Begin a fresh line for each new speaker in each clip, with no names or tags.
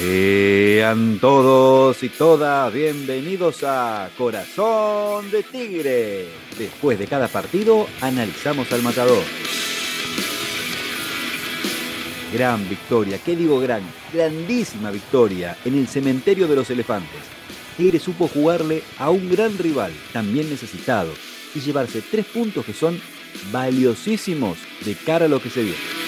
Sean todos y todas bienvenidos a Corazón de Tigre. Después de cada partido, analizamos al matador. Gran victoria, ¿qué digo gran? Grandísima victoria en el cementerio de los elefantes. Tigre supo jugarle a un gran rival, también necesitado, y llevarse tres puntos que son valiosísimos de cara a lo que se viene.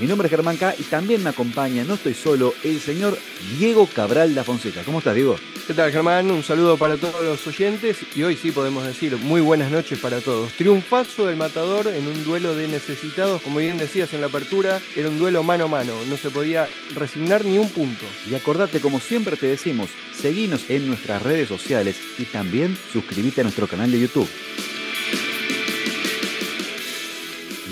Mi nombre es Germán K y también me acompaña, no estoy solo, el señor Diego Cabral da Fonseca. ¿Cómo estás, Diego?
¿Qué tal, Germán? Un saludo para todos los oyentes y hoy sí podemos decir muy buenas noches para todos. Triunfazo del Matador en un duelo de necesitados, como bien decías en la apertura, era un duelo mano a mano, no se podía resignar ni un punto.
Y acordate, como siempre te decimos, seguinos en nuestras redes sociales y también suscríbete a nuestro canal de YouTube.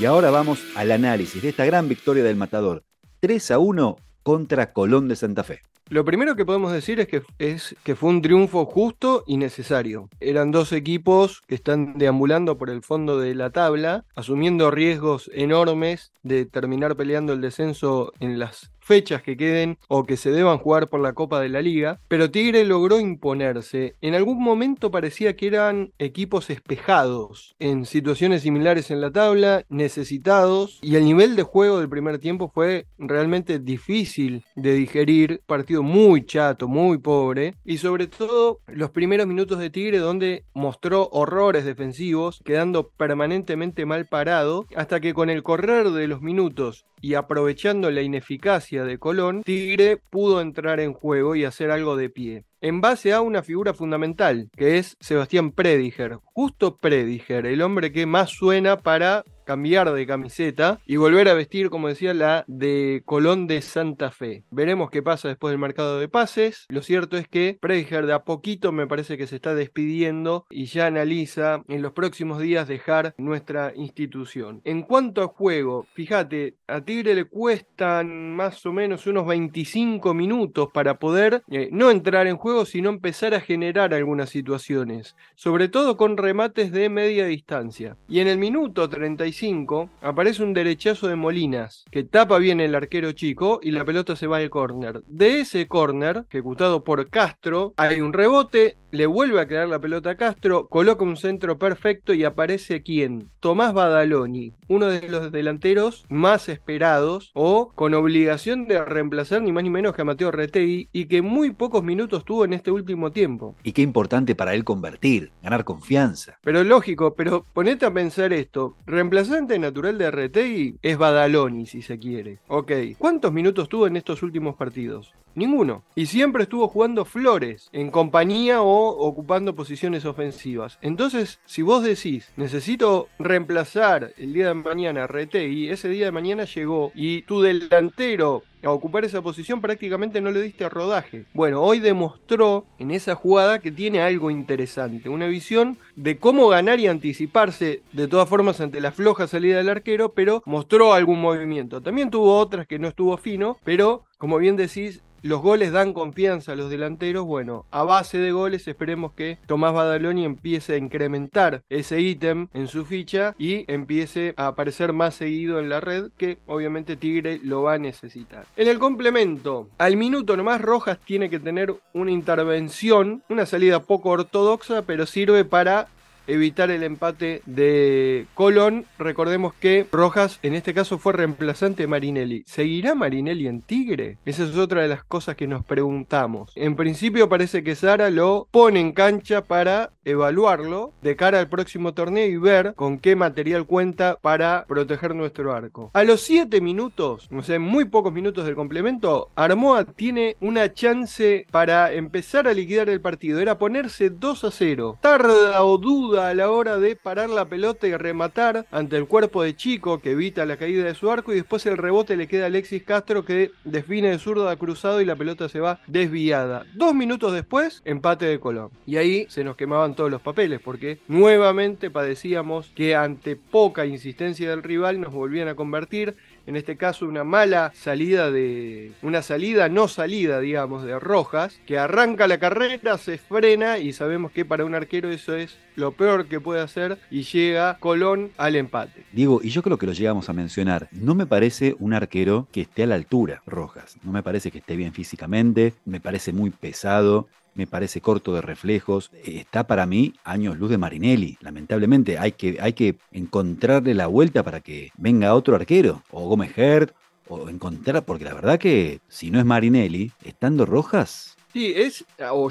Y ahora vamos al análisis de esta gran victoria del Matador. 3 a 1 contra Colón de Santa Fe.
Lo primero que podemos decir es que, es que fue un triunfo justo y necesario. Eran dos equipos que están deambulando por el fondo de la tabla, asumiendo riesgos enormes de terminar peleando el descenso en las fechas que queden o que se deban jugar por la Copa de la Liga, pero Tigre logró imponerse. En algún momento parecía que eran equipos espejados en situaciones similares en la tabla, necesitados, y el nivel de juego del primer tiempo fue realmente difícil de digerir, partido muy chato, muy pobre, y sobre todo los primeros minutos de Tigre donde mostró horrores defensivos, quedando permanentemente mal parado, hasta que con el correr de los minutos y aprovechando la ineficacia de Colón, Tigre pudo entrar en juego y hacer algo de pie. En base a una figura fundamental, que es Sebastián Prediger. Justo Prediger, el hombre que más suena para cambiar de camiseta y volver a vestir, como decía, la de Colón de Santa Fe. Veremos qué pasa después del mercado de pases. Lo cierto es que Prediger de a poquito me parece que se está despidiendo y ya analiza en los próximos días dejar nuestra institución. En cuanto a juego, fíjate, a Tigre le cuestan más o menos unos 25 minutos para poder eh, no entrar en juego, sino empezar a generar algunas situaciones, sobre todo con remates de media distancia. Y en el minuto 35 aparece un derechazo de Molinas que tapa bien el arquero chico y la pelota se va al córner. De ese córner, ejecutado por Castro, hay un rebote, le vuelve a quedar la pelota a Castro, coloca un centro perfecto y aparece quién? Tomás Badaloni, uno de los delanteros más esperados o con obligación de reemplazar ni más ni menos que a Mateo Retegui y que muy pocos minutos tuvo en este último tiempo.
Y qué importante para él convertir, ganar confianza.
Pero lógico, pero ponete a pensar esto, reemplazante natural de Retegui es Badaloni si se quiere. Ok, ¿cuántos minutos tuvo en estos últimos partidos? Ninguno. Y siempre estuvo jugando Flores en compañía o ocupando posiciones ofensivas. Entonces, si vos decís, necesito reemplazar el día de mañana a y ese día de mañana llegó y tu delantero a ocupar esa posición prácticamente no le diste rodaje. Bueno, hoy demostró en esa jugada que tiene algo interesante, una visión de cómo ganar y anticiparse de todas formas ante la floja salida del arquero, pero mostró algún movimiento. También tuvo otras que no estuvo fino, pero como bien decís, los goles dan confianza a los delanteros. Bueno, a base de goles esperemos que Tomás Badaloni empiece a incrementar ese ítem en su ficha y empiece a aparecer más seguido en la red, que obviamente Tigre lo va a necesitar. En el complemento, al minuto nomás Rojas tiene que tener una intervención, una salida poco ortodoxa, pero sirve para evitar el empate de Colón. Recordemos que Rojas en este caso fue reemplazante de Marinelli. ¿Seguirá Marinelli en Tigre? Esa es otra de las cosas que nos preguntamos. En principio parece que Sara lo pone en cancha para evaluarlo de cara al próximo torneo y ver con qué material cuenta para proteger nuestro arco. A los 7 minutos, o sea, muy pocos minutos del complemento, Armoa tiene una chance para empezar a liquidar el partido. Era ponerse 2 a 0. Tarda o duda a la hora de parar la pelota y rematar ante el cuerpo de Chico que evita la caída de su arco y después el rebote le queda a Alexis Castro que define de zurdo a cruzado y la pelota se va desviada. Dos minutos después, empate de Colón. Y ahí se nos quemaban todos los papeles porque nuevamente padecíamos que ante poca insistencia del rival nos volvían a convertir en este caso una mala salida de, una salida no salida, digamos, de Rojas, que arranca la carrera, se frena y sabemos que para un arquero eso es lo peor que puede hacer y llega Colón al empate.
Diego, y yo creo que lo llegamos a mencionar, no me parece un arquero que esté a la altura, Rojas, no me parece que esté bien físicamente, me parece muy pesado, me parece corto de reflejos. Está para mí años luz de Marinelli. Lamentablemente hay que, hay que encontrarle la vuelta para que venga otro arquero, o Gómez Hert, o encontrar, porque la verdad que si no es Marinelli, estando Rojas,
Sí, es,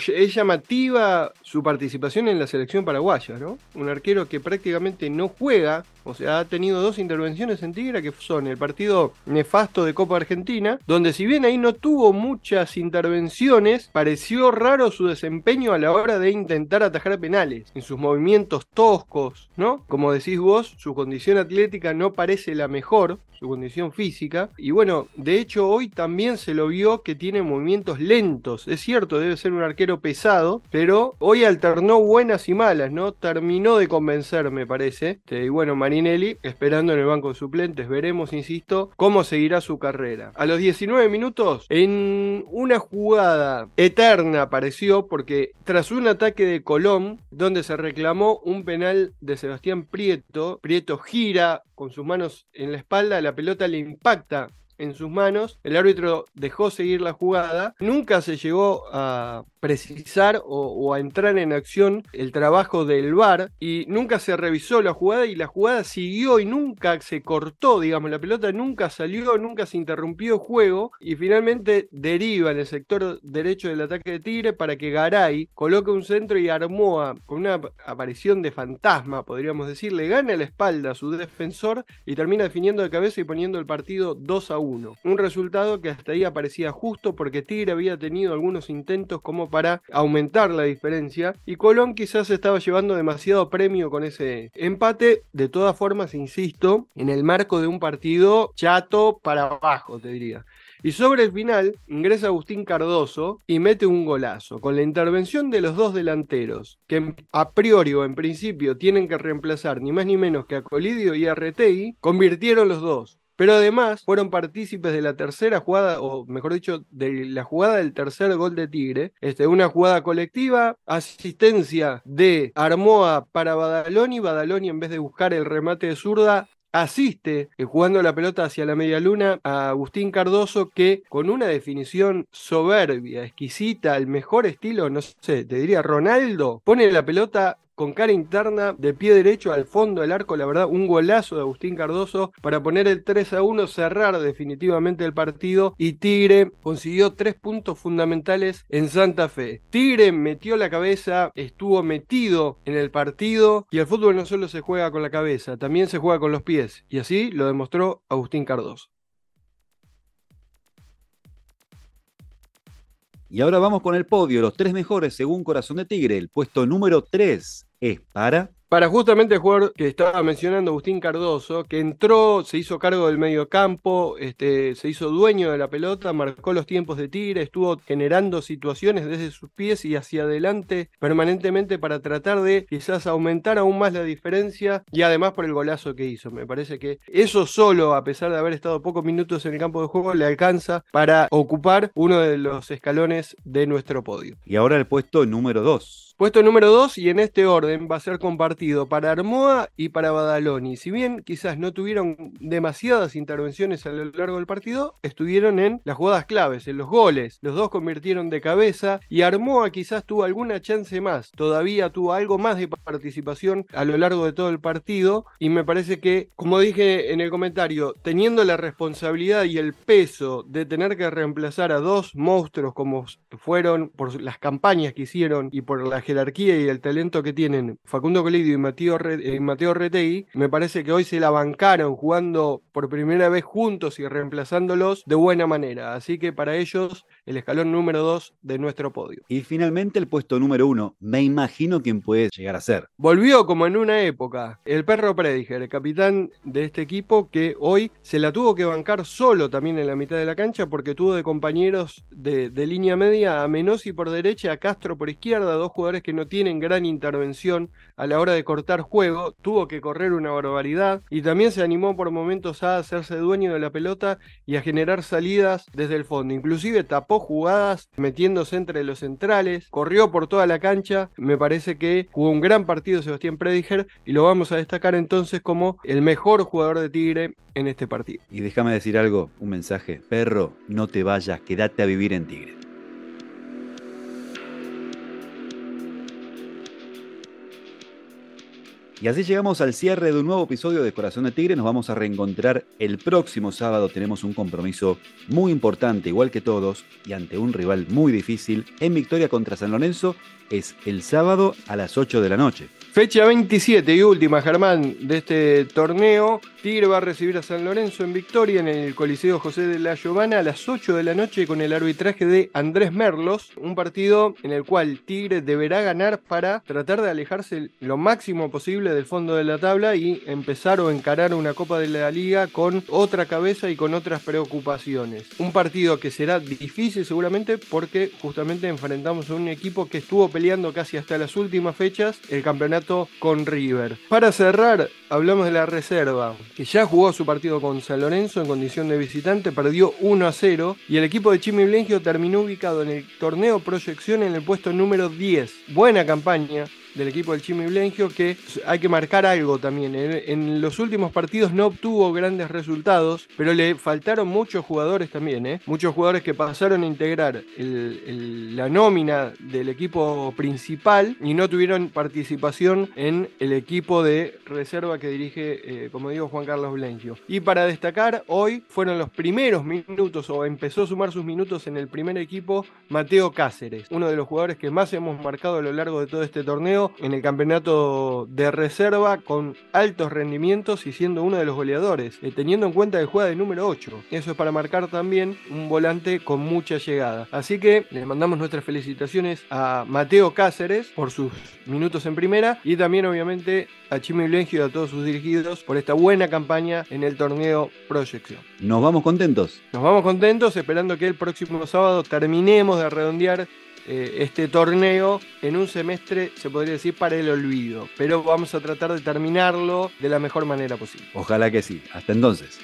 es llamativa su participación en la selección paraguaya, ¿no? Un arquero que prácticamente no juega, o sea, ha tenido dos intervenciones en Tigre que son el partido nefasto de Copa Argentina, donde si bien ahí no tuvo muchas intervenciones, pareció raro su desempeño a la hora de intentar atajar penales, en sus movimientos toscos, ¿no? Como decís vos, su condición atlética no parece la mejor, su condición física. Y bueno, de hecho hoy también se lo vio que tiene movimientos lentos. Es cierto, debe ser un arquero pesado, pero hoy alternó buenas y malas, ¿no? Terminó de convencer, me parece. Este, y bueno, Marinelli, esperando en el banco de suplentes, veremos, insisto, cómo seguirá su carrera. A los 19 minutos, en una jugada eterna apareció, porque tras un ataque de Colón, donde se reclamó un penal de Sebastián Prieto, Prieto gira con sus manos en la espalda, la pelota le impacta en sus manos, el árbitro dejó seguir la jugada, nunca se llegó a precisar o, a entrar en acción el trabajo del VAR y nunca se revisó la jugada y la jugada siguió y nunca se cortó, digamos, la pelota nunca salió, nunca se interrumpió el juego y finalmente deriva en el sector derecho del ataque de Tigre para que Garay coloque un centro y Armoa, con una aparición de fantasma, podríamos decir, le gana la espalda a su defensor y termina definiendo de cabeza y poniendo el partido 2 a 1. Un resultado que hasta ahí aparecía justo porque Tigre había tenido algunos intentos como para aumentar la diferencia y Colón quizás estaba llevando demasiado premio con ese empate. De todas formas, insisto, en el marco de un partido chato para abajo, te diría. Y sobre el final ingresa Agustín Cardoso y mete un golazo, con la intervención de los dos delanteros, que a priori o en principio tienen que reemplazar ni más ni menos que a Colidio y a Retei, convirtieron los dos pero además fueron partícipes de la tercera jugada, o mejor dicho, de la jugada del tercer gol de Tigre. Este, una jugada colectiva, asistencia de Armoa para Badaloni. Badaloni, en vez de buscar el remate de zurda, asiste eh, jugando la pelota hacia la media luna a Agustín Cardoso que con una definición soberbia, exquisita, el mejor estilo, no sé, te diría Ronaldo, pone la pelota con cara interna de pie derecho al fondo del arco, la verdad, un golazo de Agustín Cardoso para poner el 3 a 1, cerrar definitivamente el partido y Tigre consiguió tres puntos fundamentales en Santa Fe. Tigre metió la cabeza, estuvo metido en el partido y el fútbol no solo se juega con la cabeza, también se juega con los pies y así lo demostró Agustín Cardoso.
Y ahora vamos con el podio, los tres mejores según Corazón de Tigre. El puesto número 3 es para
para justamente el jugador que estaba mencionando Agustín Cardoso, que entró, se hizo cargo del medio campo, este, se hizo dueño de la pelota, marcó los tiempos de Tigre, estuvo generando situaciones desde sus pies y hacia adelante permanentemente para tratar de quizás aumentar aún más la diferencia y además por el golazo que hizo. Me parece que eso solo, a pesar de haber estado pocos minutos en el campo de juego, le alcanza para ocupar uno de los escalones de nuestro podio.
Y ahora el puesto número 2.
Puesto número 2 y en este orden va a ser compartido para Armoa y para Badaloni. Si bien quizás no tuvieron demasiadas intervenciones a lo largo del partido, estuvieron en las jugadas claves, en los goles. Los dos convirtieron de cabeza y Armoa quizás tuvo alguna chance más. Todavía tuvo algo más de participación a lo largo de todo el partido y me parece que, como dije en el comentario, teniendo la responsabilidad y el peso de tener que reemplazar a dos monstruos como fueron por las campañas que hicieron y por la jerarquía y el talento que tienen Facundo Colidio y Mateo, Mateo Retegui, me parece que hoy se la bancaron jugando por primera vez juntos y reemplazándolos de buena manera. Así que para ellos el escalón número 2 de nuestro podio.
Y finalmente el puesto número 1, me imagino quién puede llegar a ser.
Volvió como en una época, el perro Prediger, el capitán de este equipo que hoy se la tuvo que bancar solo también en la mitad de la cancha porque tuvo de compañeros de, de línea media a Menossi por derecha, a Castro por izquierda, dos jugadores que no tienen gran intervención a la hora de cortar juego, tuvo que correr una barbaridad y también se animó por momentos a hacerse dueño de la pelota y a generar salidas desde el fondo. Inclusive tapó jugadas metiéndose entre los centrales, corrió por toda la cancha. Me parece que jugó un gran partido Sebastián Prediger y lo vamos a destacar entonces como el mejor jugador de Tigre en este partido.
Y déjame decir algo, un mensaje. Perro, no te vayas, quédate a vivir en Tigre. Y así llegamos al cierre de un nuevo episodio de Corazón de Tigre. Nos vamos a reencontrar el próximo sábado. Tenemos un compromiso muy importante, igual que todos, y ante un rival muy difícil en victoria contra San Lorenzo. Es el sábado a las 8 de la noche.
Fecha 27 y última, Germán, de este torneo. Tigre va a recibir a San Lorenzo en victoria en el Coliseo José de la Giovana a las 8 de la noche con el arbitraje de Andrés Merlos. Un partido en el cual Tigre deberá ganar para tratar de alejarse lo máximo posible del fondo de la tabla y empezar o encarar una Copa de la Liga con otra cabeza y con otras preocupaciones. Un partido que será difícil seguramente porque justamente enfrentamos a un equipo que estuvo peleando casi hasta las últimas fechas el campeonato con River. Para cerrar, hablamos de la reserva, que ya jugó su partido con San Lorenzo en condición de visitante, perdió 1 a 0 y el equipo de Chimi Blengio terminó ubicado en el torneo proyección en el puesto número 10. Buena campaña del equipo del Chimi Blengio que hay que marcar algo también. En, los últimos partidos no obtuvo grandes resultados, pero le faltaron muchos jugadores también, ¿eh? muchos jugadores que pasaron a integrar la nómina del equipo principal y no tuvieron participación en el equipo de reserva que dirige, eh, como digo, Juan Carlos Blengio. Y para destacar, hoy fueron los primeros minutos o empezó a sumar sus minutos en el primer equipo Mateo Cáceres, uno de los jugadores que más hemos marcado a lo largo de todo este torneo en el campeonato de reserva con altos rendimientos y siendo uno de los goleadores, eh, teniendo en cuenta que juega de número 8. Eso es para marcar también un volante con mucha llegada. Así que les mandamos nuestras felicitaciones a Mateo Cáceres por sus minutos en primera y también obviamente a Chimi Blengio y a todos sus dirigidos por esta buena campaña en el torneo Proyección.
Nos vamos contentos.
Nos vamos contentos esperando que el próximo sábado terminemos de redondear eh, este torneo en un semestre, se podría decir, para el olvido. Pero vamos a tratar de terminarlo de la mejor manera posible.
Ojalá que sí. Hasta entonces.